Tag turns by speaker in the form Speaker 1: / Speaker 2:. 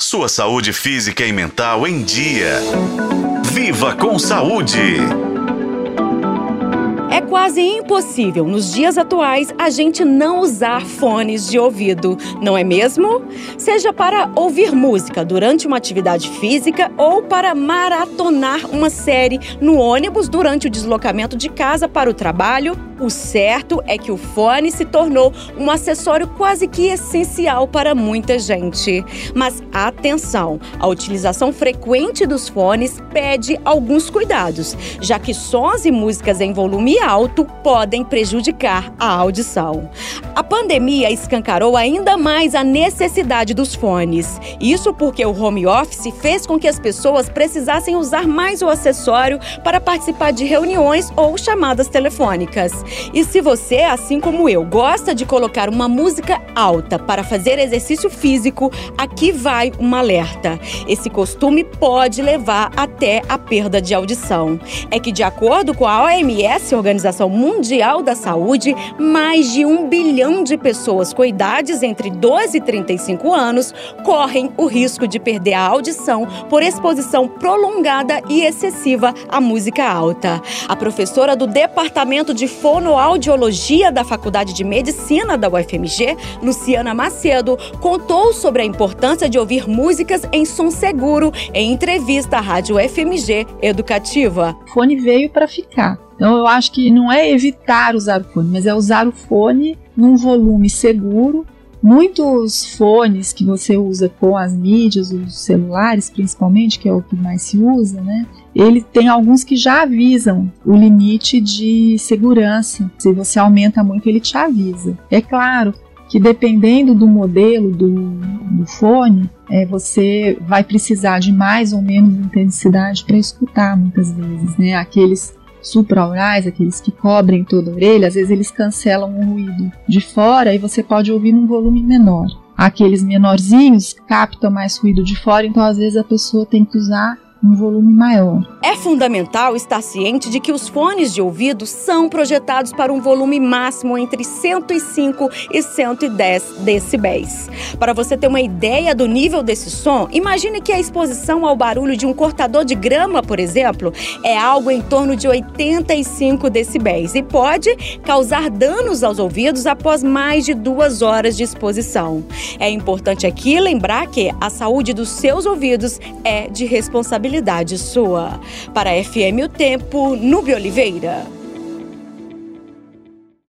Speaker 1: Sua saúde física e mental em dia. Viva com saúde!
Speaker 2: É quase impossível nos dias atuais a gente não usar fones de ouvido, não é mesmo? Seja para ouvir música durante uma atividade física ou para maratonar uma série no ônibus durante o deslocamento de casa para o trabalho, o certo é que o fone se tornou um acessório quase que essencial para muita gente. Mas atenção, a utilização frequente dos fones pede alguns cuidados, já que sons e músicas em volume alto podem prejudicar a audição. A pandemia escancarou ainda mais a necessidade dos fones. Isso porque o home office fez com que as pessoas precisassem usar mais o acessório para participar de reuniões ou chamadas telefônicas. E se você, assim como eu, gosta de colocar uma música alta para fazer exercício físico, aqui vai um alerta. Esse costume pode levar até a perda de audição. É que, de acordo com a OMS, Organização Mundial da Saúde, mais de um bilhão de pessoas com idades entre 12 e 35 anos correm o risco de perder a audição por exposição prolongada e excessiva à música alta. A professora do Departamento de Fonoaudiologia da Faculdade de Medicina da UFMG, Luciana Macedo, contou sobre a importância de ouvir músicas em som seguro em entrevista à Rádio FMG Educativa.
Speaker 3: O fone veio para ficar. Então eu acho que não é evitar usar o fone, mas é usar o fone num volume seguro. Muitos fones que você usa com as mídias, os celulares principalmente, que é o que mais se usa, né? Ele tem alguns que já avisam o limite de segurança. Se você aumenta muito, ele te avisa. É claro que dependendo do modelo do, do fone, é, você vai precisar de mais ou menos intensidade para escutar muitas vezes, né? Aqueles supraorais, aqueles que cobrem toda a orelha, às vezes eles cancelam o ruído de fora e você pode ouvir num volume menor. Aqueles menorzinhos captam mais ruído de fora, então às vezes a pessoa tem que usar um volume maior.
Speaker 2: É fundamental estar ciente de que os fones de ouvido são projetados para um volume máximo entre 105 e 110 decibéis. Para você ter uma ideia do nível desse som, imagine que a exposição ao barulho de um cortador de grama, por exemplo, é algo em torno de 85 decibéis e pode causar danos aos ouvidos após mais de duas horas de exposição. É importante aqui lembrar que a saúde dos seus ouvidos é de responsabilidade responsabilidade sua. Para FM O Tempo, Nube Oliveira.